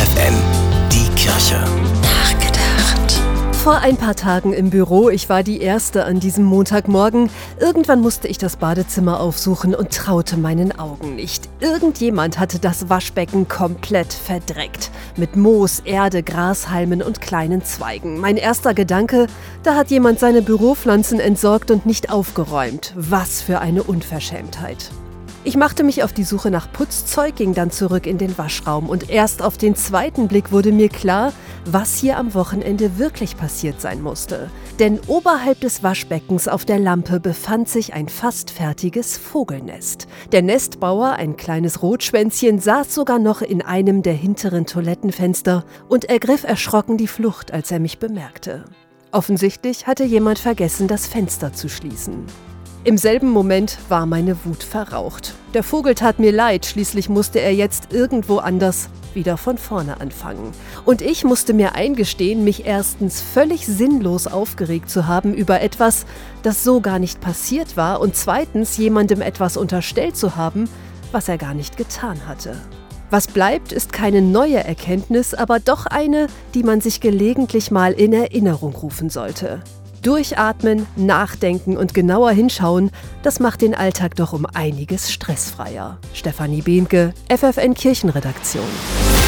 FFN, die Kirche. Nachgedacht. Vor ein paar Tagen im Büro, ich war die Erste an diesem Montagmorgen. Irgendwann musste ich das Badezimmer aufsuchen und traute meinen Augen nicht. Irgendjemand hatte das Waschbecken komplett verdreckt. Mit Moos, Erde, Grashalmen und kleinen Zweigen. Mein erster Gedanke, da hat jemand seine Büropflanzen entsorgt und nicht aufgeräumt. Was für eine Unverschämtheit. Ich machte mich auf die Suche nach Putzzeug, ging dann zurück in den Waschraum und erst auf den zweiten Blick wurde mir klar, was hier am Wochenende wirklich passiert sein musste. Denn oberhalb des Waschbeckens auf der Lampe befand sich ein fast fertiges Vogelnest. Der Nestbauer, ein kleines Rotschwänzchen, saß sogar noch in einem der hinteren Toilettenfenster und ergriff erschrocken die Flucht, als er mich bemerkte. Offensichtlich hatte jemand vergessen, das Fenster zu schließen. Im selben Moment war meine Wut verraucht. Der Vogel tat mir leid, schließlich musste er jetzt irgendwo anders wieder von vorne anfangen. Und ich musste mir eingestehen, mich erstens völlig sinnlos aufgeregt zu haben über etwas, das so gar nicht passiert war, und zweitens jemandem etwas unterstellt zu haben, was er gar nicht getan hatte. Was bleibt, ist keine neue Erkenntnis, aber doch eine, die man sich gelegentlich mal in Erinnerung rufen sollte. Durchatmen, nachdenken und genauer hinschauen, das macht den Alltag doch um einiges stressfreier. Stefanie Behnke, FFN Kirchenredaktion.